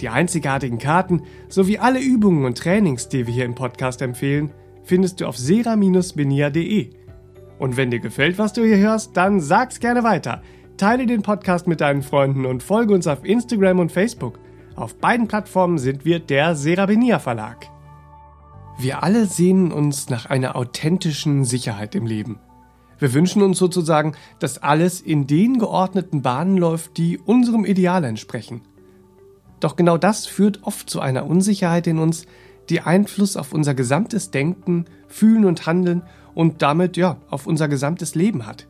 Die einzigartigen Karten sowie alle Übungen und Trainings, die wir hier im Podcast empfehlen, findest du auf sera-benia.de. Und wenn dir gefällt, was du hier hörst, dann sag's gerne weiter. Teile den Podcast mit deinen Freunden und folge uns auf Instagram und Facebook. Auf beiden Plattformen sind wir der Serabenia Verlag. Wir alle sehnen uns nach einer authentischen Sicherheit im Leben. Wir wünschen uns sozusagen, dass alles in den geordneten Bahnen läuft, die unserem Ideal entsprechen. Doch genau das führt oft zu einer Unsicherheit in uns, die Einfluss auf unser gesamtes Denken, Fühlen und Handeln und damit ja auf unser gesamtes Leben hat.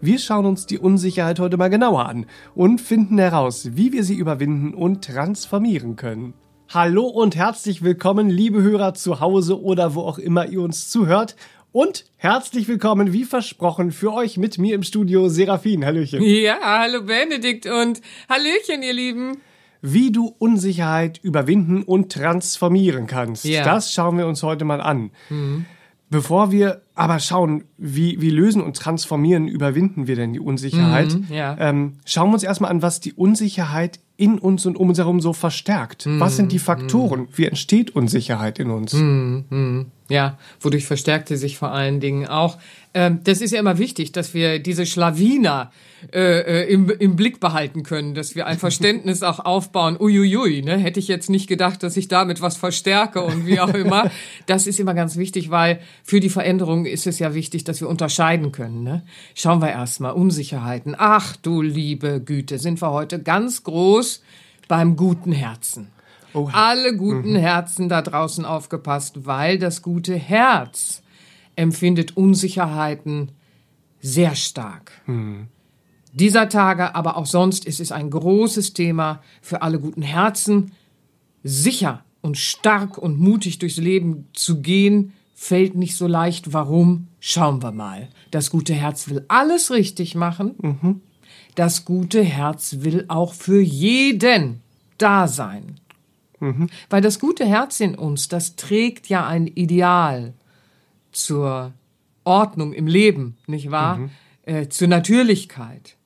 Wir schauen uns die Unsicherheit heute mal genauer an und finden heraus, wie wir sie überwinden und transformieren können. Hallo und herzlich willkommen, liebe Hörer zu Hause oder wo auch immer ihr uns zuhört. Und herzlich willkommen, wie versprochen, für euch mit mir im Studio Serafin. Hallöchen. Ja, hallo Benedikt und Hallöchen, ihr Lieben wie du Unsicherheit überwinden und transformieren kannst. Ja. Das schauen wir uns heute mal an. Mhm. Bevor wir aber schauen, wie, wie lösen und transformieren, überwinden wir denn die Unsicherheit, mhm, ja. ähm, schauen wir uns erstmal an, was die Unsicherheit in uns und um uns herum so verstärkt. Mhm, was sind die Faktoren? Mhm. Wie entsteht Unsicherheit in uns? Mhm, mhm. Ja, wodurch verstärkt sie sich vor allen Dingen auch. Ähm, das ist ja immer wichtig, dass wir diese Schlawiner äh, äh, im, im Blick behalten können, dass wir ein Verständnis auch aufbauen. Uiuiui, ne? hätte ich jetzt nicht gedacht, dass ich damit was verstärke und wie auch immer. Das ist immer ganz wichtig, weil für die Veränderung ist es ja wichtig, dass wir unterscheiden können. Ne? Schauen wir erstmal Unsicherheiten. Ach du liebe Güte, sind wir heute ganz groß beim guten Herzen. Oha. Alle guten mhm. Herzen da draußen aufgepasst, weil das gute Herz empfindet Unsicherheiten sehr stark. Mhm dieser Tage, aber auch sonst ist es ein großes Thema für alle guten Herzen. Sicher und stark und mutig durchs Leben zu gehen, fällt nicht so leicht. Warum? Schauen wir mal. Das gute Herz will alles richtig machen. Mhm. Das gute Herz will auch für jeden da sein. Mhm. Weil das gute Herz in uns, das trägt ja ein Ideal zur Ordnung im Leben, nicht wahr? Mhm. Äh, zur Natürlichkeit.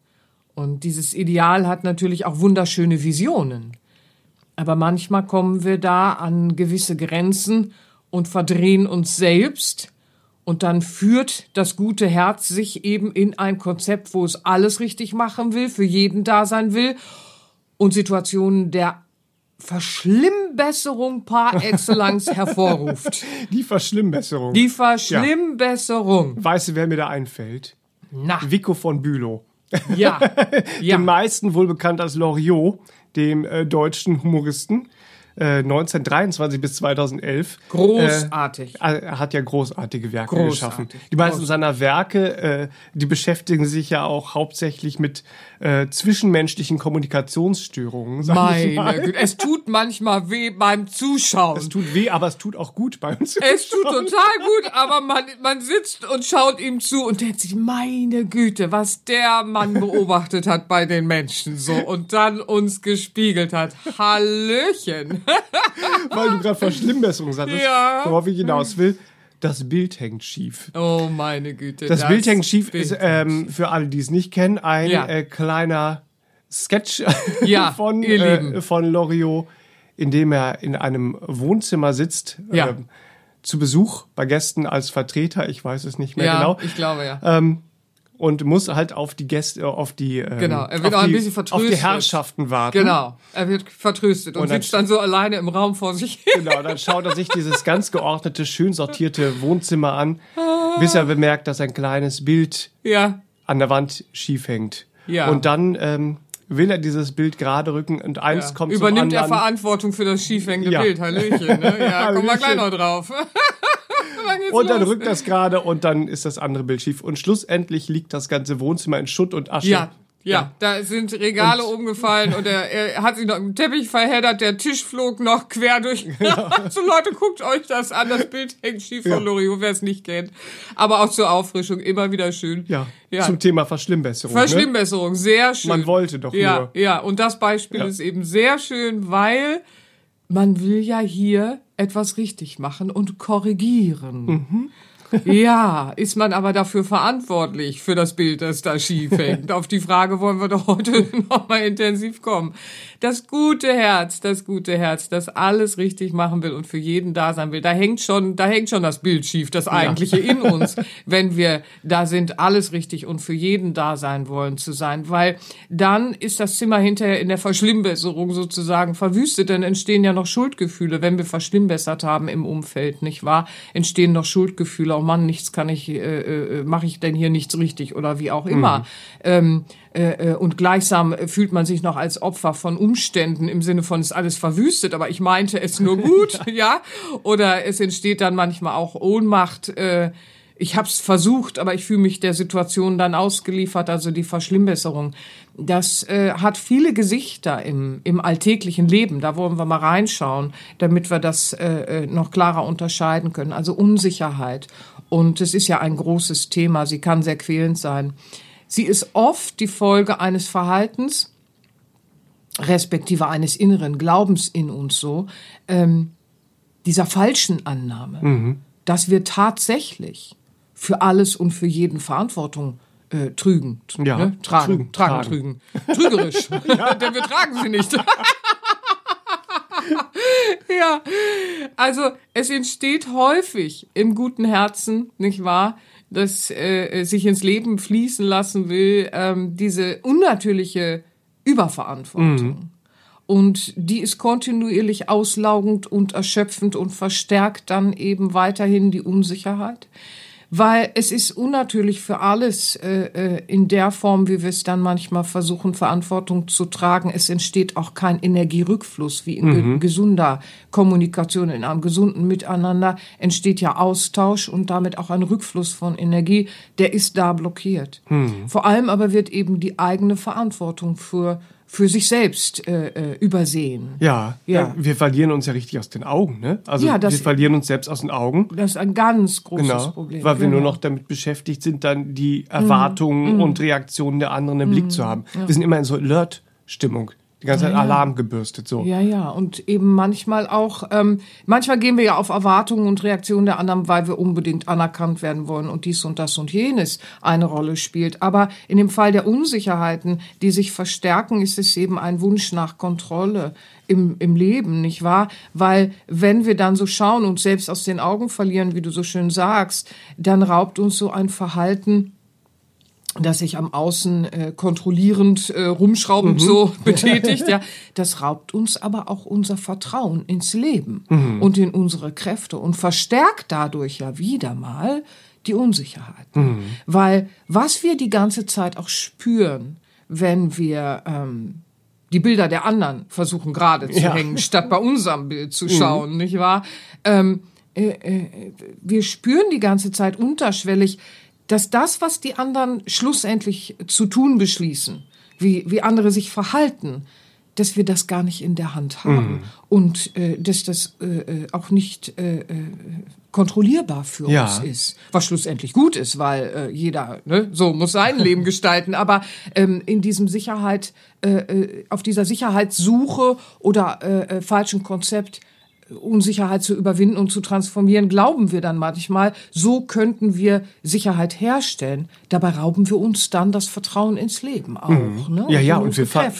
Und dieses Ideal hat natürlich auch wunderschöne Visionen. Aber manchmal kommen wir da an gewisse Grenzen und verdrehen uns selbst. Und dann führt das gute Herz sich eben in ein Konzept, wo es alles richtig machen will, für jeden da sein will und Situationen der Verschlimmbesserung par excellence hervorruft. Die Verschlimmbesserung. Die Verschlimmbesserung. Ja. Weißt du, wer mir da einfällt? Na. Vico von Bülow. Ja. ja. Den meisten wohl bekannt als Loriot, dem äh, deutschen Humoristen. 1923 äh, bis 2011. Großartig. Äh, er hat ja großartige Werke großartig. geschaffen. Die meisten Großartig. seiner Werke, äh, die beschäftigen sich ja auch hauptsächlich mit äh, zwischenmenschlichen Kommunikationsstörungen. Meine Güte, es tut manchmal weh beim Zuschauen. Es tut weh, aber es tut auch gut bei uns. Es tut total gut, aber man, man sitzt und schaut ihm zu und denkt sich, meine Güte, was der Mann beobachtet hat bei den Menschen so und dann uns gespiegelt hat. Hallöchen. Weil du gerade Verschlimmbesserung sagtest, ja. worauf ich hinaus will. Das Bild hängt schief. Oh, meine Güte. Das, das Bild hängt schief Bild ist, ähm, für alle, die es nicht kennen, ein ja. äh, kleiner Sketch ja, von, äh, von Loriot, in dem er in einem Wohnzimmer sitzt. Ja. Äh, zu Besuch bei Gästen als Vertreter, ich weiß es nicht mehr ja, genau. Ich glaube ja. Ähm, und muss halt auf die Gäste, auf die, ähm, Genau, er wird auf auch ein die, bisschen vertröstet. Auf die Herrschaften warten. Genau, er wird vertröstet und, Und dann- sitzt dann so alleine im Raum vor sich hin. Genau, dann schaut er sich dieses ganz geordnete, schön sortierte Wohnzimmer an, bis er bemerkt, dass ein kleines Bild Ja, an der Wand schief hängt. Ja. Und dann ähm, will er dieses Bild gerade rücken und eins ja. kommt Übernimmt zum er anderen. Verantwortung für das schiefhängende Ja. Bild. Hallöchen, ne? Ja, kommen wir gleich noch drauf. dann und dann los. rückt das gerade und dann ist das andere Bild schief. Und schlussendlich liegt das ganze Wohnzimmer in Schutt und Asche. Ja, ja, da sind Regale umgefallen und er, er hat sich noch im Teppich verheddert, der Tisch flog noch quer durch. so Leute, guckt euch das an, das Bild hängt schief von Ja. Loriot, wer es nicht kennt. Aber auch zur Auffrischung, immer wieder schön. Ja, ja. zum Thema Verschlimmbesserung. Ne? Verschlimmbesserung, sehr schön. Man wollte doch ja, nur. Ja, und das Beispiel Ja. ist eben sehr schön, weil man will ja hier etwas richtig machen und korrigieren. Mhm. Ja, ist man aber dafür verantwortlich für das Bild, das da schief hängt? Auf die Frage wollen wir doch heute nochmal intensiv kommen. Das gute Herz, das gute Herz, das alles richtig machen will und für jeden da sein will, da hängt schon, da hängt schon das Bild schief, das eigentliche in uns, wenn wir da sind, alles richtig und für jeden da sein wollen zu sein, weil dann ist das Zimmer hinterher in der Verschlimmbesserung sozusagen verwüstet, dann entstehen ja noch Schuldgefühle, wenn wir verschlimmbessert haben im Umfeld, nicht wahr? Entstehen noch Schuldgefühle, oh Mann, nichts kann ich, äh, äh, mache ich denn hier nichts richtig oder wie auch immer. Ähm, äh, äh, und gleichsam fühlt man sich noch als Opfer von Umständen im Sinne von ist alles verwüstet, aber ich meinte es nur gut, ja. Oder es entsteht dann manchmal auch Ohnmacht. Äh, ich habe es versucht, aber ich fühle mich der Situation dann ausgeliefert, also die Verschlimmbesserung. Das äh, hat viele Gesichter im, im alltäglichen Leben. Da wollen wir mal reinschauen, damit wir das äh, äh, noch klarer unterscheiden können. Also Unsicherheit. Und es ist ja ein großes Thema. Sie kann sehr quälend sein. Sie ist oft die Folge eines Verhaltens, respektive eines inneren Glaubens in uns so, ähm, dieser falschen Annahme, dass wir tatsächlich für alles und für jeden Verantwortung äh, trügen, Ja, ne? tragen, trügen, tragen, trügen, trügerisch, denn wir tragen sie nicht. ja, also es entsteht häufig im guten Herzen, nicht wahr, dass äh, sich ins Leben fließen lassen will, ähm, diese unnatürliche Überverantwortung. Und die ist kontinuierlich auslaugend und erschöpfend und verstärkt dann eben weiterhin die Unsicherheit. Weil es ist unnatürlich für alles äh, äh, in der Form, wie wir es dann manchmal versuchen, Verantwortung zu tragen. Es entsteht auch kein Energierückfluss, wie in ge gesunder Kommunikation, in einem gesunden Miteinander entsteht ja Austausch und damit auch ein Rückfluss von Energie, der ist da blockiert. Vor allem aber wird eben die eigene Verantwortung für für sich selbst äh, äh, übersehen. Ja, Ja. ja, wir verlieren uns ja richtig aus den Augen, ne? Also Ja, das- wir verlieren uns selbst aus den Augen. Das ist ein ganz großes Genau, Problem. weil wir genau. nur noch damit beschäftigt sind, dann Mhm. die Erwartungen und Reaktionen der anderen im Blick zu haben. Wir sind immer in so Alert-Stimmung, die ganze Zeit Alarm gebürstet so. Ja, ja, und eben manchmal auch, ähm, manchmal gehen wir ja auf Erwartungen und Reaktionen der anderen, weil wir unbedingt anerkannt werden wollen und dies und das und jenes eine Rolle spielt. Aber in dem Fall der Unsicherheiten, die sich verstärken, ist es eben ein Wunsch nach Kontrolle im, im Leben, nicht wahr? Weil wenn wir dann so schauen und selbst aus den Augen verlieren, wie du so schön sagst, dann raubt uns so ein Verhalten das sich am Außen äh, kontrollierend, äh, rumschraubend so betätigt, ja, das raubt uns aber auch unser Vertrauen ins Leben und in unsere Kräfte und verstärkt dadurch ja wieder mal die Unsicherheit. Weil was wir die ganze Zeit auch spüren, wenn wir ähm, die Bilder der anderen versuchen gerade zu Ja. hängen, statt bei unserem Bild zu schauen, nicht wahr? Ähm, äh, äh, wir spüren die ganze Zeit unterschwellig, dass das, was die anderen schlussendlich zu tun beschließen, wie, wie andere sich verhalten, dass wir das gar nicht in der Hand haben. Und äh, dass das äh, äh, auch nicht äh, äh, kontrollierbar für Ja. uns ist, was schlussendlich gut ist, weil äh, jeder ne, so muss sein Leben gestalten, aber ähm, in diesem Sicherheit, äh, äh, auf dieser Sicherheitssuche oder äh, falschen Konzept Unsicherheit zu überwinden und zu transformieren, glauben wir dann manchmal, so könnten wir Sicherheit herstellen. Dabei rauben wir uns dann das Vertrauen ins Leben auch. Ne? Mhm. Ja, ja, in und unsere wir, ver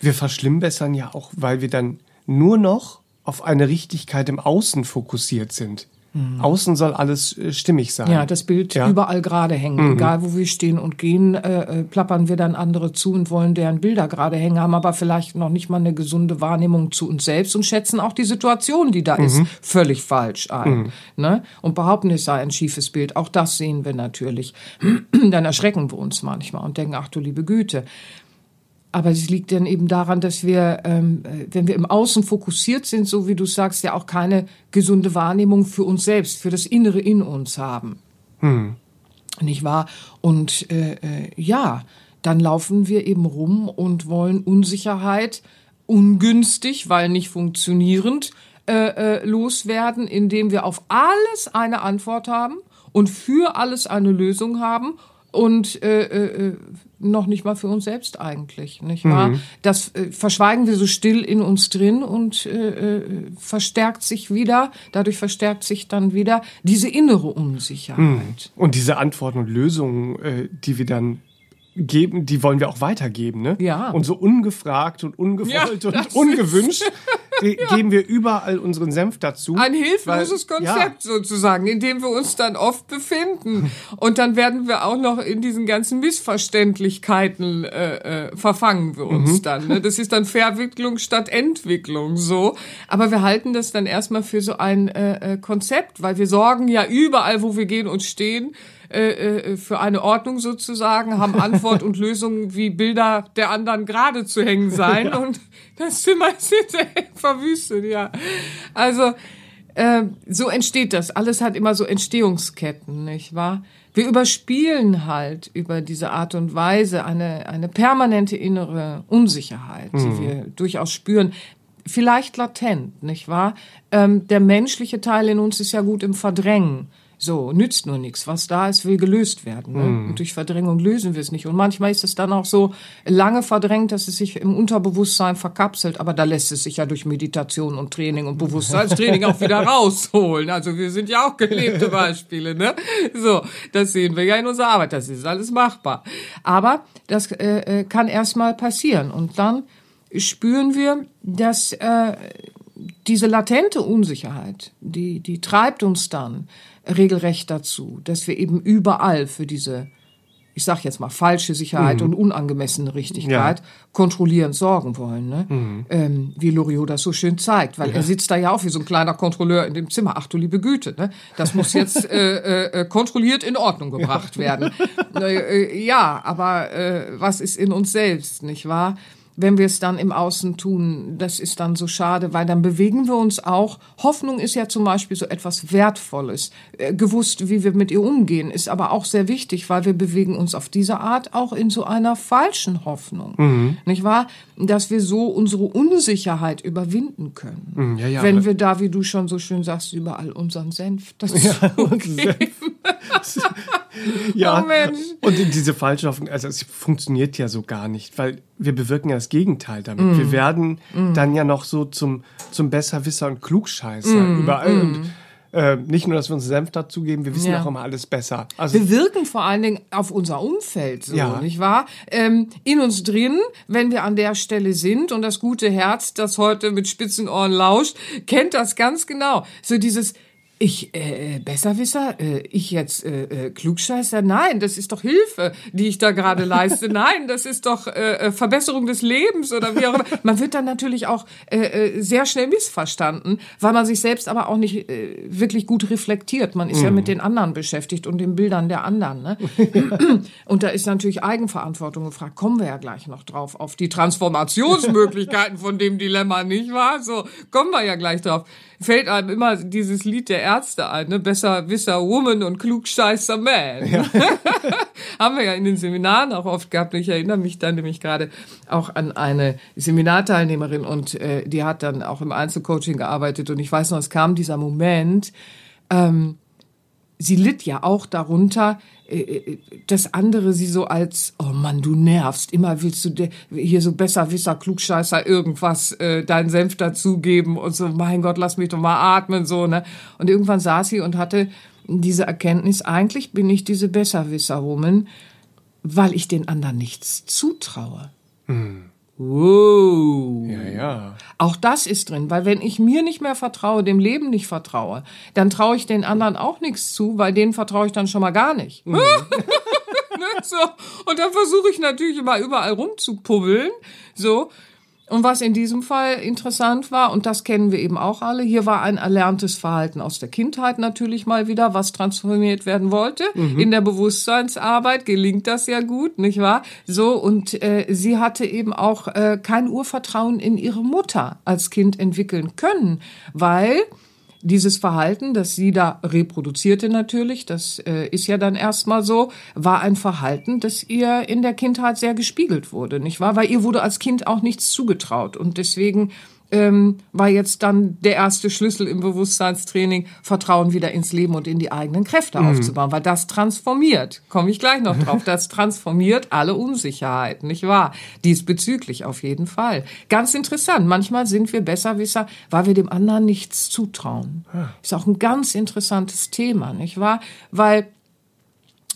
wir verschlimmbessern ja auch, weil wir dann nur noch auf eine Richtigkeit im Außen fokussiert sind. Mhm. Außen soll alles äh, stimmig sein. Ja, das Bild ja. überall gerade hängen. Mhm. Egal, wo wir stehen und gehen, äh, äh, plappern wir dann andere zu und wollen deren Bilder gerade hängen, haben aber vielleicht noch nicht mal eine gesunde Wahrnehmung zu uns selbst und schätzen auch die Situation, die da mhm. ist, völlig falsch ein. Mhm. Ne? Und behaupten, es sei ein schiefes Bild. Auch das sehen wir natürlich. dann erschrecken wir uns manchmal und denken, ach du liebe Güte. Aber es liegt dann eben daran, dass wir, ähm, wenn wir im Außen fokussiert sind, so wie du sagst, ja auch keine gesunde Wahrnehmung für uns selbst, für das Innere in uns haben. Hm. Nicht wahr? Und äh, äh, ja, dann laufen wir eben rum und wollen Unsicherheit ungünstig, weil nicht funktionierend, äh, äh, loswerden, indem wir auf alles eine Antwort haben und für alles eine Lösung haben und äh, äh, äh, noch nicht mal für uns selbst eigentlich, nicht wahr? Mhm. Das äh, verschweigen wir so still in uns drin und äh, äh, verstärkt sich wieder, dadurch verstärkt sich dann wieder diese innere Unsicherheit. Mhm. Und diese Antworten und Lösungen, äh, die wir dann geben, die wollen wir auch weitergeben, ne? Ja. Und so ungefragt und ungewollt ja, und ungewünscht ja. geben wir überall unseren Senf dazu. Ein hilfloses weil, Konzept ja. sozusagen, in dem wir uns dann oft befinden. Und dann werden wir auch noch in diesen ganzen Missverständlichkeiten äh, äh, verfangen wir uns mhm. dann. Ne? Das ist dann Verwicklung statt Entwicklung so. Aber wir halten das dann erstmal für so ein äh, äh Konzept, weil wir sorgen ja überall, wo wir gehen und stehen, äh, äh, für eine Ordnung sozusagen, haben Antwort und Lösung, wie Bilder der anderen gerade zu hängen sein. Ja. Und das Zimmer ist verwüstet, ja. Also äh, so entsteht das. Alles hat immer so Entstehungsketten, nicht wahr? Wir überspielen halt über diese Art und Weise eine, eine permanente innere Unsicherheit, mhm. die wir durchaus spüren. Vielleicht latent, nicht wahr? Ähm, der menschliche Teil in uns ist ja gut im Verdrängen. So, nützt nur nichts. Was da ist, will gelöst werden. Ne? Mm. Und durch Verdrängung lösen wir es nicht. Und manchmal ist es dann auch so lange verdrängt, dass es sich im Unterbewusstsein verkapselt. Aber da lässt es sich ja durch Meditation und Training und Bewusstseinstraining auch wieder rausholen. Also wir sind ja auch gelebte Beispiele. Ne? So, das sehen wir ja in unserer Arbeit. Das ist alles machbar. Aber das äh, äh kann erstmal passieren. Und dann spüren wir, dass äh, diese latente Unsicherheit, die, die treibt uns dann regelrecht dazu, dass wir eben überall für diese, ich sag jetzt mal, falsche Sicherheit mhm. und unangemessene Richtigkeit ja. kontrollierend sorgen wollen. Ne? Mhm. Ähm, wie Loriot das so schön zeigt, weil ja. er sitzt da ja auch wie so ein kleiner Kontrolleur in dem Zimmer. Ach du liebe Güte, ne? das muss jetzt äh, äh, kontrolliert in Ordnung gebracht ja. werden. Äh, ja, aber äh, was ist in uns selbst, nicht wahr? Wenn wir es dann im Außen tun, das ist dann so schade, weil dann bewegen wir uns auch. Hoffnung ist ja zum Beispiel so etwas Wertvolles. Äh, gewusst, wie wir mit ihr umgehen, ist aber auch sehr wichtig, weil wir bewegen uns auf diese Art auch in so einer falschen Hoffnung. Mhm. Nicht wahr? Dass wir so unsere Unsicherheit überwinden können. Mhm, ja, ja, wenn wir da, wie du schon so schön sagst, überall unseren Senf dazu ja, geben. ja, oh Mensch. und diese falsche Hoffnung, also es funktioniert ja so gar nicht, weil wir bewirken ja das Gegenteil damit. Mm. Wir werden mm. dann ja noch so zum, zum Besserwisser und Klugscheißer mm. überall. Und mm. äh, nicht nur, dass wir uns Senf dazugeben, wir wissen ja. auch immer alles besser. Also wir wirken vor allen Dingen auf unser Umfeld so, ja. nicht wahr? Ähm, in uns drin, wenn wir an der Stelle sind und das gute Herz, das heute mit spitzen Ohren lauscht, kennt das ganz genau. So dieses ich, äh, Besserwisser? Äh, ich jetzt äh, äh, Klugscheißer? Nein, das ist doch Hilfe, die ich da gerade leiste. Nein, das ist doch äh, äh, Verbesserung des Lebens oder wie auch immer. Man wird dann natürlich auch äh, äh, sehr schnell missverstanden, weil man sich selbst aber auch nicht äh, wirklich gut reflektiert. Man ist mhm. ja mit den anderen beschäftigt und den Bildern der anderen. Ne? und da ist natürlich Eigenverantwortung gefragt. Kommen wir ja gleich noch drauf, auf die Transformationsmöglichkeiten von dem Dilemma, nicht wahr? So, kommen wir ja gleich drauf fällt einem immer dieses Lied der Ärzte ein, ne? Besser Wisser Woman und Klugscheißer Man. Ja. Haben wir ja in den Seminaren auch oft gehabt. Ich erinnere mich dann nämlich gerade auch an eine Seminarteilnehmerin und äh, die hat dann auch im Einzelcoaching gearbeitet und ich weiß noch, es kam dieser Moment, ähm, sie litt ja auch darunter, dass andere sie so als, oh Mann, du nervst, immer willst du hier so besser, wisser, klugscheißer irgendwas, äh, deinen Senf dazugeben und so, mein Gott, lass mich doch mal atmen, so, ne. Und irgendwann saß sie und hatte diese Erkenntnis, eigentlich bin ich diese Besserwisser-Woman, weil ich den anderen nichts zutraue. Mhm. Wow. Ja, ja. Auch das ist drin, weil wenn ich mir nicht mehr vertraue, dem Leben nicht vertraue, dann traue ich den anderen auch nichts zu, weil denen vertraue ich dann schon mal gar nicht. Mhm. Ne, so. Und dann versuche ich natürlich immer überall rumzupubbeln. So. Und was in diesem Fall interessant war, und das kennen wir eben auch alle, hier war ein erlerntes Verhalten aus der Kindheit natürlich mal wieder, was transformiert werden wollte. In der Bewusstseinsarbeit gelingt das ja gut, nicht wahr? So, und äh, sie hatte eben auch äh, kein Urvertrauen in ihre Mutter als Kind entwickeln können, weil dieses Verhalten, das sie da reproduzierte natürlich, das äh, ist ja dann erstmal so, war ein Verhalten, das ihr in der Kindheit sehr gespiegelt wurde, nicht wahr? Weil ihr wurde als Kind auch nichts zugetraut und deswegen ähm, war jetzt dann der erste Schlüssel im Bewusstseinstraining, Vertrauen wieder ins Leben und in die eigenen Kräfte aufzubauen, weil das transformiert, komme ich gleich noch drauf, das transformiert alle Unsicherheiten, nicht wahr? Diesbezüglich auf jeden Fall. Ganz interessant, manchmal sind wir Besserwisser, weil wir dem anderen nichts zutrauen. Ist auch ein ganz interessantes Thema, nicht wahr? Weil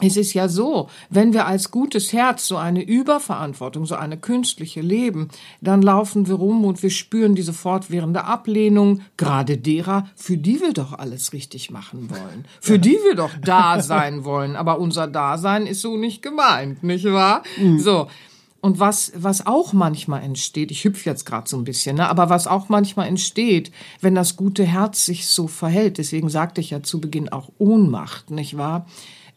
es ist ja so, wenn wir als gutes Herz so eine Überverantwortung, so eine künstliche leben, dann laufen wir rum und wir spüren diese fortwährende Ablehnung, gerade derer, für die wir doch alles richtig machen wollen, für die wir doch da sein wollen, aber unser Dasein ist so nicht gemeint, nicht wahr? So. Und was, was auch manchmal entsteht, ich hüpfe jetzt gerade so ein bisschen, ne, aber was auch manchmal entsteht, wenn das gute Herz sich so verhält, deswegen sagte ich ja zu Beginn auch Ohnmacht, nicht wahr?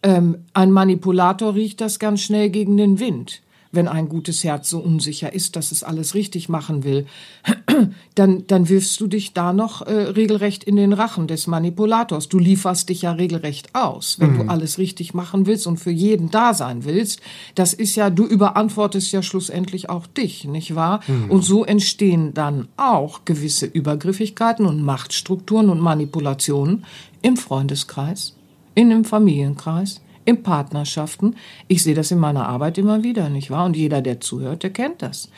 Ähm, ein Manipulator riecht das ganz schnell gegen den Wind. Wenn ein gutes Herz so unsicher ist, dass es alles richtig machen will, dann, dann wirfst du dich da noch äh, regelrecht in den Rachen des Manipulators. Du lieferst dich ja regelrecht aus, wenn du alles richtig machen willst und für jeden da sein willst. Das ist ja, du überantwortest ja schlussendlich auch dich, nicht wahr? Und so entstehen dann auch gewisse Übergriffigkeiten und Machtstrukturen und Manipulationen im Freundeskreis, in einem Familienkreis, in Partnerschaften. Ich sehe das in meiner Arbeit immer wieder, nicht wahr? Und jeder, der zuhört, der kennt das.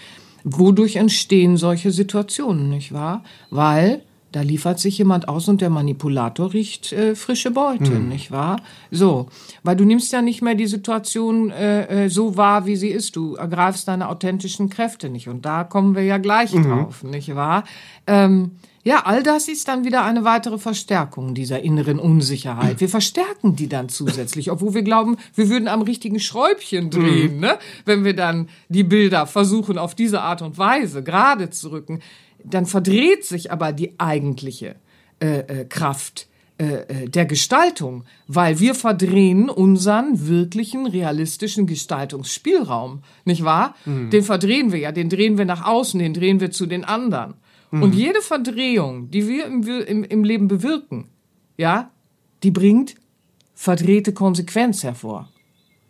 Wodurch entstehen solche Situationen, nicht wahr? Weil da liefert sich jemand aus und der Manipulator riecht äh, frische Beute, nicht wahr? So, weil du nimmst ja nicht mehr die Situation äh, äh, so wahr, wie sie ist. Du ergreifst deine authentischen Kräfte nicht. Und da kommen wir ja gleich drauf, nicht wahr? Ähm, ja, all das ist dann wieder eine weitere Verstärkung dieser inneren Unsicherheit. Wir verstärken die dann zusätzlich, obwohl wir glauben, wir würden am richtigen Schräubchen drehen, ne? wenn wir dann die Bilder versuchen, auf diese Art und Weise gerade zu rücken. Dann verdreht sich aber die eigentliche äh, äh, Kraft äh, äh, der Gestaltung, weil wir verdrehen unseren wirklichen realistischen Gestaltungsspielraum, nicht wahr? Den verdrehen wir ja, den drehen wir nach außen, den drehen wir zu den anderen. Und jede Verdrehung, die wir im, im, im Leben bewirken, ja, die bringt verdrehte Konsequenz hervor.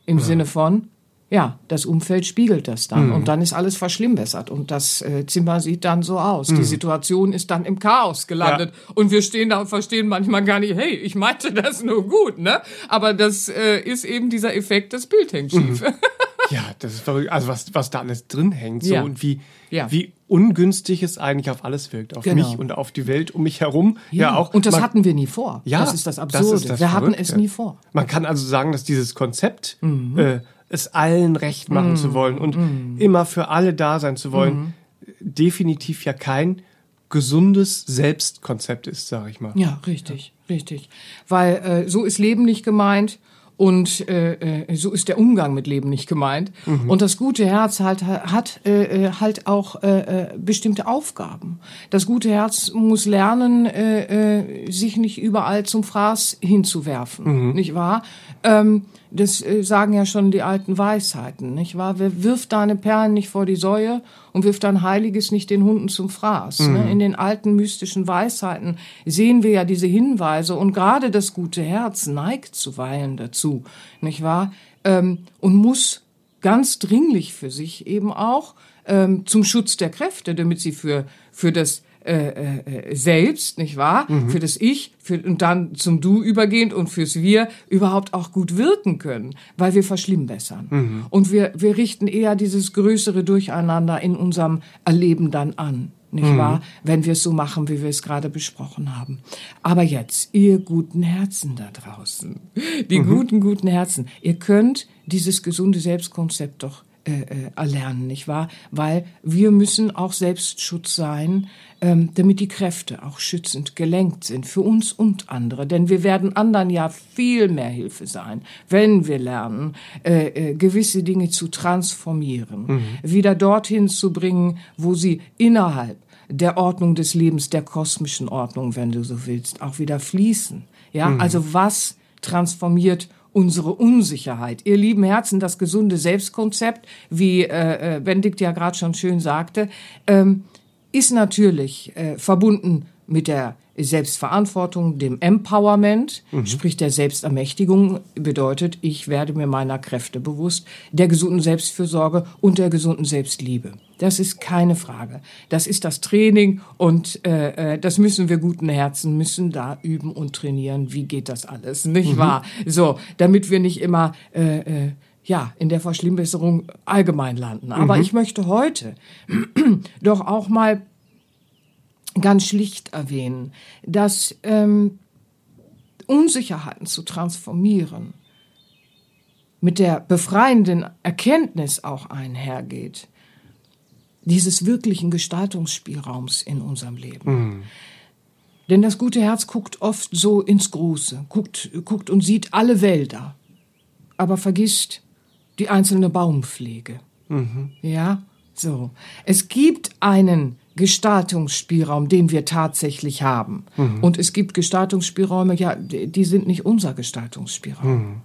Im Sinne von, ja, das Umfeld spiegelt das dann und dann ist alles verschlimmbessert und das äh, Zimmer sieht dann so aus. Die Situation ist dann im Chaos gelandet und wir stehen da und verstehen manchmal gar nicht, hey, ich meinte das nur gut, ne? Aber das äh, ist eben dieser Effekt, das Bild hängt schief. Ja, das ist verrückt. Also was, was da alles drin hängt so Ja. und wie, Ja. wie ungünstig es eigentlich auf alles wirkt. Auf Genau. mich und auf die Welt um mich herum. Ja, auch. und das man- hatten wir nie vor. Ja, das ist das das Absurde. ist das wir hatten es nie vor. Man kann also sagen, dass dieses Konzept, Mhm. äh, es allen recht machen zu wollen und Mhm. immer für alle da sein zu wollen, definitiv ja kein gesundes Selbstkonzept ist, sage ich mal. Ja, richtig, richtig. Weil äh, so ist Leben nicht gemeint und äh, äh, so ist der Umgang mit Leben nicht gemeint. Und das gute Herz halt, hat äh, äh, halt auch äh, äh, bestimmte Aufgaben. Das gute Herz muss lernen, äh, äh, sich nicht überall zum Fraß hinzuwerfen, nicht wahr? Ähm, das äh, sagen ja schon die alten Weisheiten, nicht wahr? Wer wirft deine Perlen nicht vor die Säue und wirft dein Heiliges nicht den Hunden zum Fraß. Ne? In den alten mystischen Weisheiten sehen wir ja diese Hinweise und gerade das gute Herz neigt zuweilen dazu, nicht wahr? Ähm, und muss ganz dringlich für sich eben auch ähm, zum Schutz der Kräfte, damit sie für, für das äh, äh, selbst, nicht wahr? Für das Ich, für, und dann zum Du übergehend und fürs Wir überhaupt auch gut wirken können, weil wir verschlimmbessern. Und wir, wir richten eher dieses größere Durcheinander in unserem Erleben dann an. Nicht wahr? Wenn wir es so machen, wie wir es gerade besprochen haben. Aber jetzt, ihr guten Herzen da draußen, die guten, guten Herzen, ihr könnt dieses gesunde Selbstkonzept doch äh, äh, erlernen, nicht wahr? Weil wir müssen auch Selbstschutz sein, ähm, damit die Kräfte auch schützend gelenkt sind für uns und andere. Denn wir werden anderen ja viel mehr Hilfe sein, wenn wir lernen, äh, äh, gewisse Dinge zu transformieren, mhm. wieder dorthin zu bringen, wo sie innerhalb der Ordnung des Lebens, der kosmischen Ordnung, wenn du so willst, auch wieder fließen. Ja, mhm. also was transformiert unsere Unsicherheit. Ihr lieben Herzen, das gesunde Selbstkonzept, wie äh, äh Benedikt ja gerade schon schön sagte, ähm, ist natürlich äh, verbunden mit der Selbstverantwortung, dem Empowerment, mhm. sprich der Selbstermächtigung, bedeutet, ich werde mir meiner Kräfte bewusst, der gesunden Selbstfürsorge und der gesunden Selbstliebe. Das ist keine Frage. Das ist das Training und äh, äh, das müssen wir guten Herzen, müssen da üben und trainieren. Wie geht das alles, nicht mhm. wahr? So, damit wir nicht immer äh, äh, ja, in der Verschlimmbesserung allgemein landen. Aber mhm. ich möchte heute doch auch mal ganz schlicht erwähnen, dass ähm, Unsicherheiten zu transformieren mit der befreienden Erkenntnis auch einhergeht, dieses wirklichen Gestaltungsspielraums in unserem Leben. Mhm. Denn das gute Herz guckt oft so ins Große, guckt, guckt und sieht alle Wälder, aber vergisst die einzelne Baumpflege. Mhm. Ja, so. Es gibt einen Gestaltungsspielraum, den wir tatsächlich haben. Mhm. Und es gibt Gestaltungsspielräume, ja, die sind nicht unser Gestaltungsspielraum. Mhm.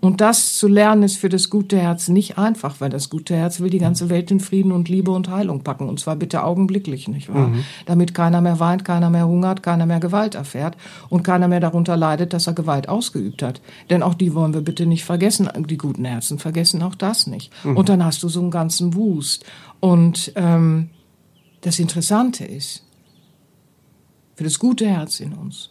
Und das zu lernen ist für das gute Herz nicht einfach, weil das gute Herz will die ganze Welt in Frieden und Liebe und Heilung packen. Und zwar bitte augenblicklich, nicht wahr? Mhm. Damit keiner mehr weint, keiner mehr hungert, keiner mehr Gewalt erfährt und keiner mehr darunter leidet, dass er Gewalt ausgeübt hat. Denn auch die wollen wir bitte nicht vergessen. Die guten Herzen vergessen auch das nicht. Mhm. Und dann hast du so einen ganzen Wust. Und ähm, das Interessante ist, für das gute Herz in uns,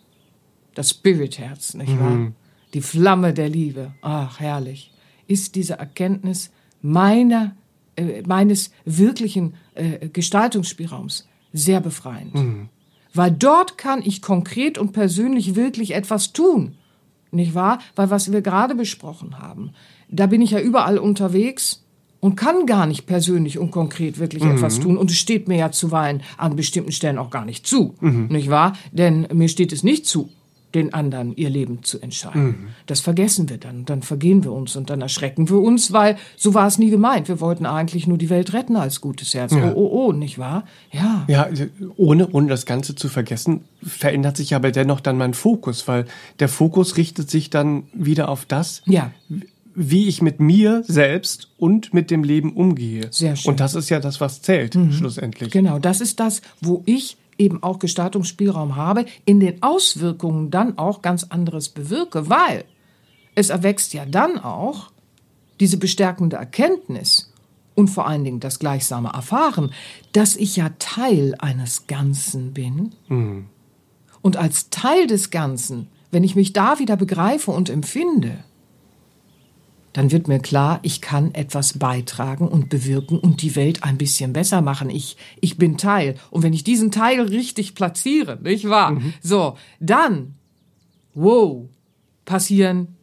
das Spirit-Herz, nicht wahr? Mhm. Die Flamme der Liebe, ach herrlich, ist diese Erkenntnis meiner, äh, meines wirklichen äh, Gestaltungsspielraums sehr befreiend. Mhm. Weil dort kann ich konkret und persönlich wirklich etwas tun. Nicht wahr? Weil was wir gerade besprochen haben, da bin ich ja überall unterwegs und kann gar nicht persönlich und konkret wirklich mhm. etwas tun. Und es steht mir ja zuweilen an bestimmten Stellen auch gar nicht zu, mhm. nicht wahr? Denn mir steht es nicht zu, den anderen ihr Leben zu entscheiden. Mhm. Das vergessen wir dann. Dann vergehen wir uns und dann erschrecken wir uns, weil so war es nie gemeint. Wir wollten eigentlich nur die Welt retten als gutes Herz. Ja. Oh, oh, oh, nicht wahr? Ja. Ja, ohne, ohne das Ganze zu vergessen, verändert sich aber dennoch dann mein Fokus, weil der Fokus richtet sich dann wieder auf das, ja wie ich mit mir selbst und mit dem Leben umgehe. Sehr schön. Und das ist ja das, was zählt, mhm. schlussendlich. Genau, das ist das, wo ich eben auch Gestaltungsspielraum habe, in den Auswirkungen dann auch ganz anderes bewirke, weil es erwächst ja dann auch diese bestärkende Erkenntnis und vor allen Dingen das gleichsame Erfahren, dass ich ja Teil eines Ganzen bin. Mhm. Und als Teil des Ganzen, wenn ich mich da wieder begreife und empfinde, dann wird mir klar, ich kann etwas beitragen und bewirken und die Welt ein bisschen besser machen. Ich, ich bin Teil. Und wenn ich diesen Teil richtig platziere, nicht wahr? Mhm. So, dann, wow, passieren,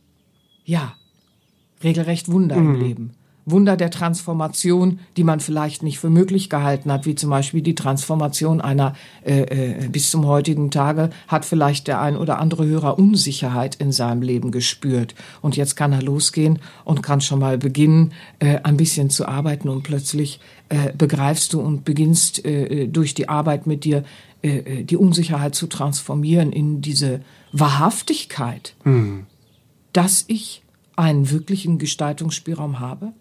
ja, regelrecht Wunder mhm. im Leben. Wunder der Transformation, die man vielleicht nicht für möglich gehalten hat, wie zum Beispiel die Transformation einer äh, äh, bis zum heutigen Tage hat vielleicht der ein oder andere Hörer Unsicherheit in seinem Leben gespürt und jetzt kann er losgehen und kann schon mal beginnen, äh, ein bisschen zu arbeiten und plötzlich äh, begreifst du und beginnst äh, durch die Arbeit mit dir äh, äh die Unsicherheit zu transformieren in diese Wahrhaftigkeit, hm. dass ich einen wirklichen Gestaltungsspielraum habe,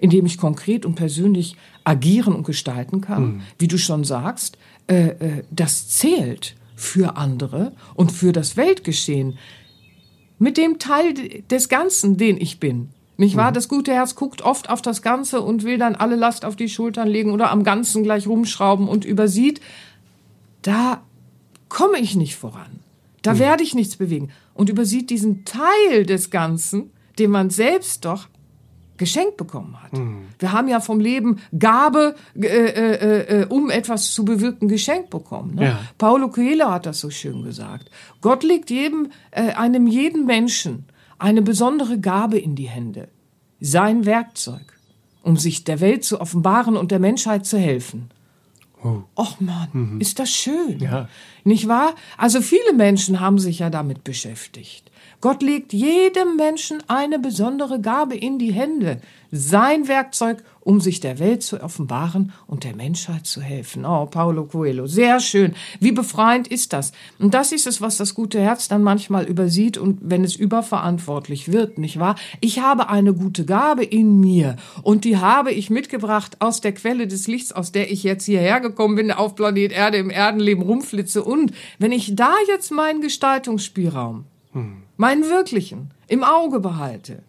in dem ich konkret und persönlich agieren und gestalten kann. Mhm. Wie du schon sagst, äh, äh, das zählt für andere und für das Weltgeschehen. Mit dem Teil des Ganzen, den ich bin. Nicht wahr? Mhm. Das gute Herz guckt oft auf das Ganze und will dann alle Last auf die Schultern legen oder am Ganzen gleich rumschrauben und übersieht, da komme ich nicht voran. Da mhm. werde ich nichts bewegen. Und übersieht diesen Teil des Ganzen, den man selbst doch geschenkt bekommen hat. Mhm. Wir haben ja vom Leben Gabe, äh, äh, äh, um etwas zu bewirken, geschenkt bekommen. Ne? Ja. Paulo Coelho hat das so schön gesagt. Gott legt jedem, äh, einem jeden Menschen eine besondere Gabe in die Hände, sein Werkzeug. um sich der Welt zu offenbaren und der Menschheit zu helfen. Oh. Och man, ist das schön. Ja. Nicht wahr? Also viele Menschen haben sich ja damit beschäftigt. Gott legt jedem Menschen eine besondere Gabe in die Hände, sein Werkzeug, um sich der Welt zu offenbaren und der Menschheit zu helfen. Oh, Paulo Coelho, sehr schön. Wie befreiend ist das? Und das ist es, was das gute Herz dann manchmal übersieht und wenn es überverantwortlich wird, nicht wahr? Ich habe eine gute Gabe in mir und die habe ich mitgebracht aus der Quelle des Lichts, aus der ich jetzt hierher gekommen bin, auf Planet Erde, im Erdenleben rumflitze und wenn ich da jetzt meinen Gestaltungsspielraum meinen wirklichen, im Auge behalte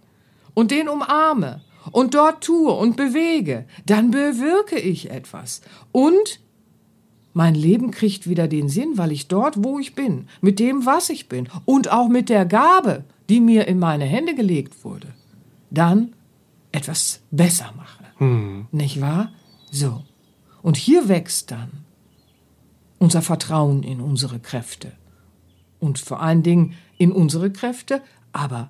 und den umarme und dort tue und bewege, dann bewirke ich etwas. Und mein Leben kriegt wieder den Sinn, weil ich dort, wo ich bin, mit dem, was ich bin und auch mit der Gabe, die mir in meine Hände gelegt wurde, dann etwas besser mache. Nicht wahr? So. Und hier wächst dann unser Vertrauen in unsere Kräfte und vor allen Dingen in unsere Kräfte, aber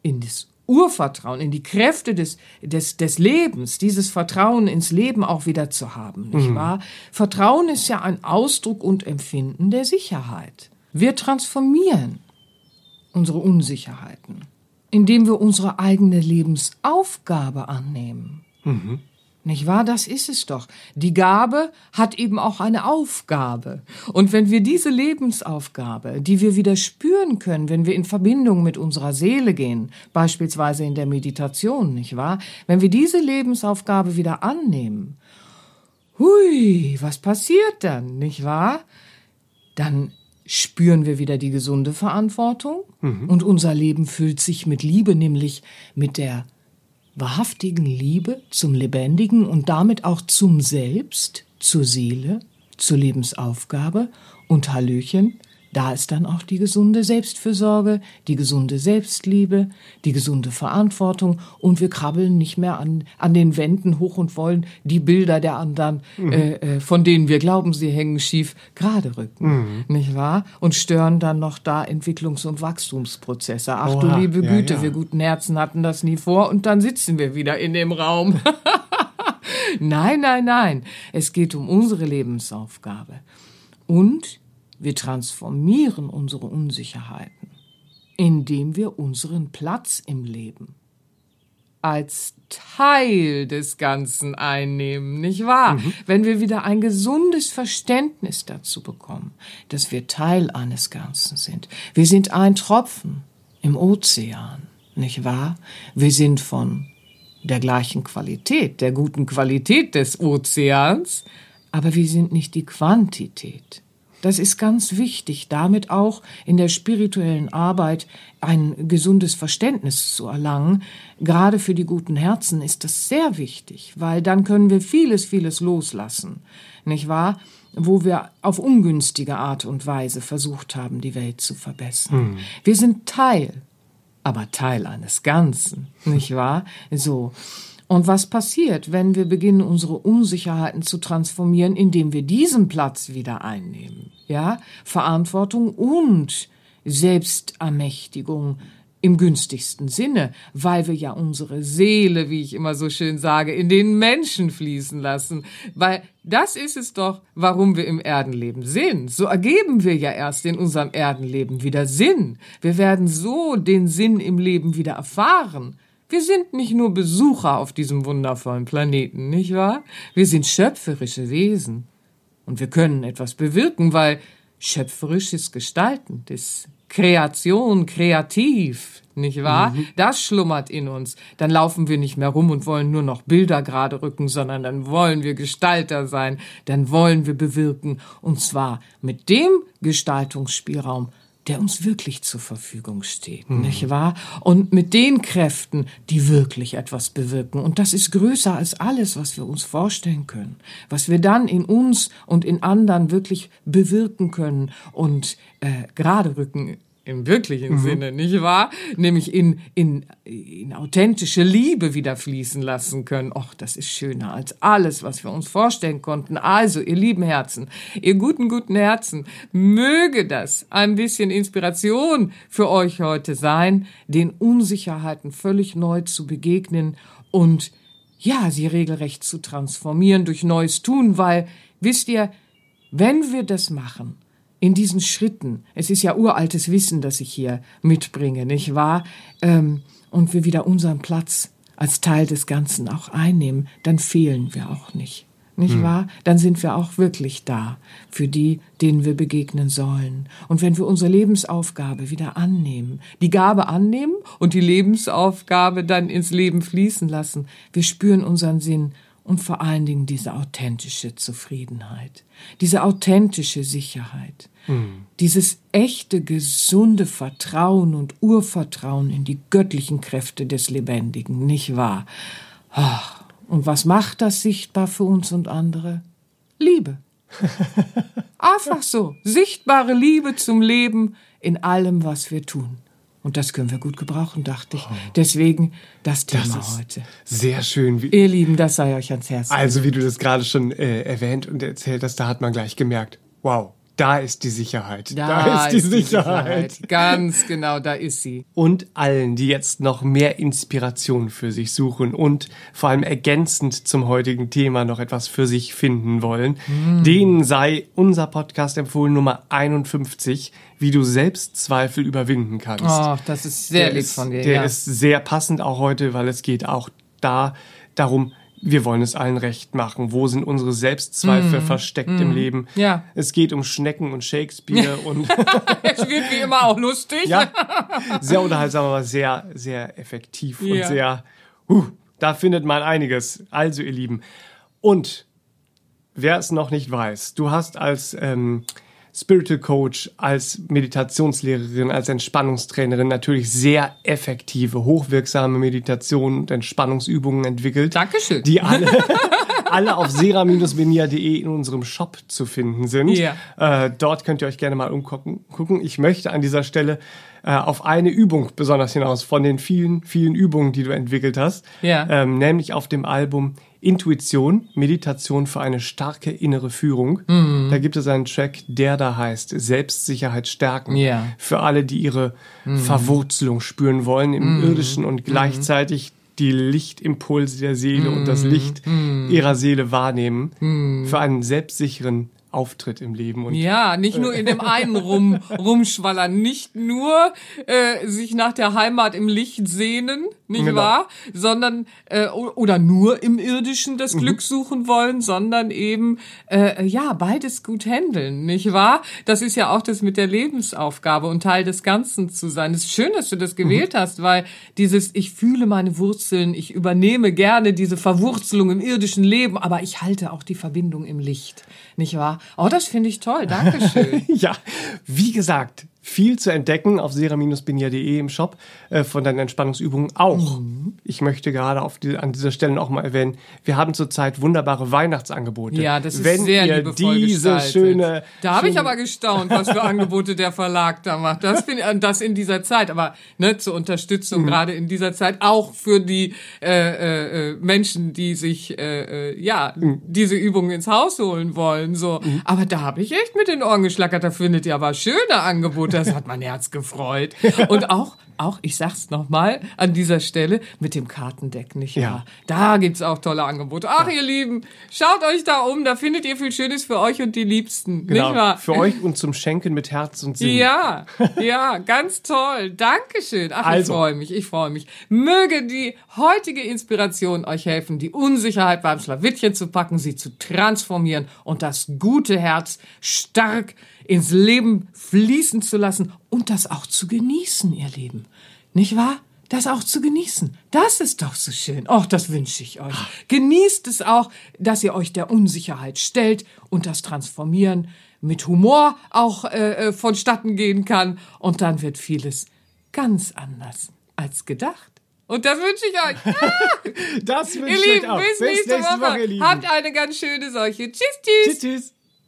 in das Urvertrauen, in die Kräfte des, des, des Lebens, dieses Vertrauen ins Leben auch wieder zu haben, nicht wahr? Vertrauen ist ja ein Ausdruck und Empfinden der Sicherheit. Wir transformieren unsere Unsicherheiten, indem wir unsere eigene Lebensaufgabe annehmen. Nicht wahr? Das ist es doch. Die Gabe hat eben auch eine Aufgabe. Und wenn wir diese Lebensaufgabe, die wir wieder spüren können, wenn wir in Verbindung mit unserer Seele gehen, beispielsweise in der Meditation, nicht wahr? Wenn wir diese Lebensaufgabe wieder annehmen, hui, was passiert dann, nicht wahr? Dann spüren wir wieder die gesunde Verantwortung und unser Leben füllt sich mit Liebe, nämlich mit der wahrhaftigen Liebe zum Lebendigen und damit auch zum Selbst, zur Seele, zur Lebensaufgabe und Hallöchen, da ist dann auch die gesunde Selbstfürsorge, die gesunde Selbstliebe, die gesunde Verantwortung und wir krabbeln nicht mehr an, an den Wänden hoch und wollen die Bilder der anderen, äh, äh, von denen wir glauben, sie hängen schief, gerade rücken, nicht wahr? Und stören dann noch da Entwicklungs- und Wachstumsprozesse. Ach du Oha, liebe ja, Güte, ja. wir guten Herzen hatten das nie vor und dann sitzen wir wieder in dem Raum. Nein, nein, nein. Es geht um unsere Lebensaufgabe. Und wir transformieren unsere Unsicherheiten, indem wir unseren Platz im Leben als Teil des Ganzen einnehmen, nicht wahr? Wenn wir wieder ein gesundes Verständnis dazu bekommen, dass wir Teil eines Ganzen sind. Wir sind ein Tropfen im Ozean, nicht wahr? Wir sind von der gleichen Qualität, der guten Qualität des Ozeans, aber wir sind nicht die Quantität. Das ist ganz wichtig, damit auch in der spirituellen Arbeit ein gesundes Verständnis zu erlangen. Gerade für die guten Herzen ist das sehr wichtig, weil dann können wir vieles, vieles loslassen, nicht wahr? Wo wir auf ungünstige Art und Weise versucht haben, die Welt zu verbessern. Wir sind Teil, aber Teil eines Ganzen, nicht wahr? So. Und was passiert, wenn wir beginnen, unsere Unsicherheiten zu transformieren, indem wir diesen Platz wieder einnehmen? Ja, Verantwortung und Selbstermächtigung im günstigsten Sinne, weil wir ja unsere Seele, wie ich immer so schön sage, in den Menschen fließen lassen. Weil das ist es doch, warum wir im Erdenleben sind. So ergeben wir ja erst in unserem Erdenleben wieder Sinn. Wir werden so den Sinn im Leben wieder erfahren. Wir sind nicht nur Besucher auf diesem wundervollen Planeten, nicht wahr? Wir sind schöpferische Wesen. Und wir können etwas bewirken, weil schöpferisches Gestalten, das Kreation, kreativ, nicht wahr? Das schlummert in uns. Dann laufen wir nicht mehr rum und wollen nur noch Bilder gerade rücken, sondern dann wollen wir Gestalter sein, dann wollen wir bewirken. Und zwar mit dem Gestaltungsspielraum, der uns wirklich zur Verfügung steht, nicht wahr? Und mit den Kräften, die wirklich etwas bewirken. Und das ist größer als alles, was wir uns vorstellen können. Was wir dann in uns und in anderen wirklich bewirken können und äh, gerade rücken im wirklichen Sinne, nicht wahr? Nämlich in, in, in authentische Liebe wieder fließen lassen können. Och, das ist schöner als alles, was wir uns vorstellen konnten. Also, ihr lieben Herzen, ihr guten, guten Herzen, möge das ein bisschen Inspiration für euch heute sein, den Unsicherheiten völlig neu zu begegnen und ja, sie regelrecht zu transformieren durch neues Tun, weil, wisst ihr, wenn wir das machen, in diesen Schritten, es ist ja uraltes Wissen, das ich hier mitbringe, nicht wahr? Ähm, und wir wieder unseren Platz als Teil des Ganzen auch einnehmen, dann fehlen wir auch nicht. Nicht hm. wahr? Dann sind wir auch wirklich da für die, denen wir begegnen sollen. Und wenn wir unsere Lebensaufgabe wieder annehmen, die Gabe annehmen und die Lebensaufgabe dann ins Leben fließen lassen, wir spüren unseren Sinn und vor allen Dingen diese authentische Zufriedenheit, diese authentische Sicherheit, mhm. dieses echte, gesunde Vertrauen und Urvertrauen in die göttlichen Kräfte des Lebendigen, nicht wahr? Ach, und was macht das sichtbar für uns und andere? Liebe. Einfach so, sichtbare Liebe zum Leben in allem, was wir tun. Und das können wir gut gebrauchen, dachte ich. Oh. Deswegen das Thema das heute. Sehr schön. Wie, Ihr Lieben, das sei euch ans Herz. Also, wie du das gerade schon äh, erwähnt und erzählt hast, da hat man gleich gemerkt, wow, da ist die Sicherheit. Da, da ist, die, ist Sicherheit. die Sicherheit. Ganz genau, da ist sie. Und allen, die jetzt noch mehr Inspiration für sich suchen und vor allem ergänzend zum heutigen Thema noch etwas für sich finden wollen, mm. denen sei unser Podcast empfohlen Nummer 51, wie du Selbstzweifel überwinden kannst. Oh, das ist sehr der lieb von dir. Der ja. ist sehr passend auch heute, weil es geht auch da darum, wir wollen es allen recht machen. Wo sind unsere Selbstzweifel mm. versteckt mm. im Leben? Ja. Es geht um Schnecken und Shakespeare und es wird wie immer auch lustig. Ja, sehr unterhaltsam, aber sehr, sehr effektiv ja. und sehr. Uh, da findet man einiges. Also ihr Lieben und wer es noch nicht weiß, du hast als ähm, Spiritual Coach, als Meditationslehrerin, als Entspannungstrainerin natürlich sehr effektive, hochwirksame Meditationen und Entspannungsübungen entwickelt. Dankeschön. Die alle, alle auf sera-benia.de in unserem Shop zu finden sind. Ja. Äh, dort könnt ihr euch gerne mal umgucken. Ich möchte an dieser Stelle äh, auf eine Übung besonders hinaus von den vielen, vielen Übungen, die du entwickelt hast. Ja. Ähm, nämlich auf dem Album Intuition, Meditation für eine starke innere Führung. Mhm. Da gibt es einen Track, der da heißt Selbstsicherheit stärken. Ja. Für alle, die ihre mhm. Verwurzelung spüren wollen im mhm. irdischen und mhm. gleichzeitig die Lichtimpulse der Seele und das mhm. Licht mhm. ihrer Seele wahrnehmen. Für einen selbstsicheren Auftritt im Leben. Und ja, nicht nur in dem einen rum, rumschwallern, nicht nur äh, sich nach der Heimat im Licht sehnen, nicht genau. wahr? Sondern äh, oder nur im Irdischen das mhm. Glück suchen wollen, sondern eben äh, ja beides gut handeln, nicht wahr? Das ist ja auch das mit der Lebensaufgabe und Teil des Ganzen zu sein. Es ist schön, dass du das mhm. gewählt mhm. hast, weil dieses ich fühle meine Wurzeln, ich übernehme gerne diese Verwurzelung im irdischen Leben, aber ich halte auch die Verbindung im Licht, nicht wahr? Oh, das finde ich toll. Dankeschön. ja, wie gesagt, viel zu entdecken auf sera-benia.de im Shop äh, von deinen Entspannungsübungen auch. Mhm. Ich möchte gerade auf die, an dieser Stelle auch mal erwähnen, wir haben zurzeit wunderbare Weihnachtsangebote. Ja, das ist Wenn sehr ihr liebevoll diese gestaltet. schöne Da habe ich aber gestaunt, was für Angebote der Verlag da macht. Das finde ich, das in dieser Zeit, aber ne, zur Unterstützung mhm. gerade in dieser Zeit auch für die äh, äh, äh Menschen, die sich äh, äh, ja mhm. diese Übungen ins Haus holen wollen. So, mhm. aber da habe ich echt mit den Ohren geschlackert. Da findet ihr aber schöne Angebote das hat mein Herz gefreut. Und auch, auch, ich sag's nochmal an dieser Stelle, mit dem Kartendeck, nicht wahr? Ja. Da gibt's auch tolle Angebote. Ach, ja. ihr Lieben, schaut euch da um, da findet ihr viel Schönes für euch und die Liebsten, genau. nicht wahr? Für euch und zum Schenken mit Herz und Sinn. Ja, ja, ganz toll. Dankeschön. Ach, also. ich freue mich, ich freue mich. Möge die heutige Inspiration euch helfen, die Unsicherheit beim Schlawittchen zu packen, sie zu transformieren und das gute Herz stark ins Leben fließen zu lassen und das auch zu genießen, ihr Lieben. Nicht wahr? Das auch zu genießen. Das ist doch so schön. Och, das wünsche ich euch. Genießt es auch, dass ihr euch der Unsicherheit stellt und das Transformieren mit Humor auch äh, äh vonstatten gehen kann. Und dann wird vieles ganz anders als gedacht. Und das wünsche ich euch. das wünsche ich euch auch. Bis, bis nächste, nächste Woche. Woche Habt eine ganz schöne Seuche. Tschüss, tschüss. Tschüss, tschüss.